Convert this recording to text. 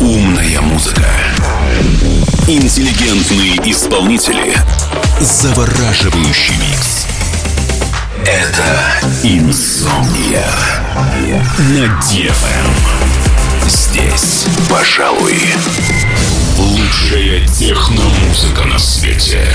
Умная музыка. Интеллигентные исполнители. Завораживающий микс. Это «Инсомния» на DFM. Эм». Здесь, пожалуй, лучшая техномузыка на свете.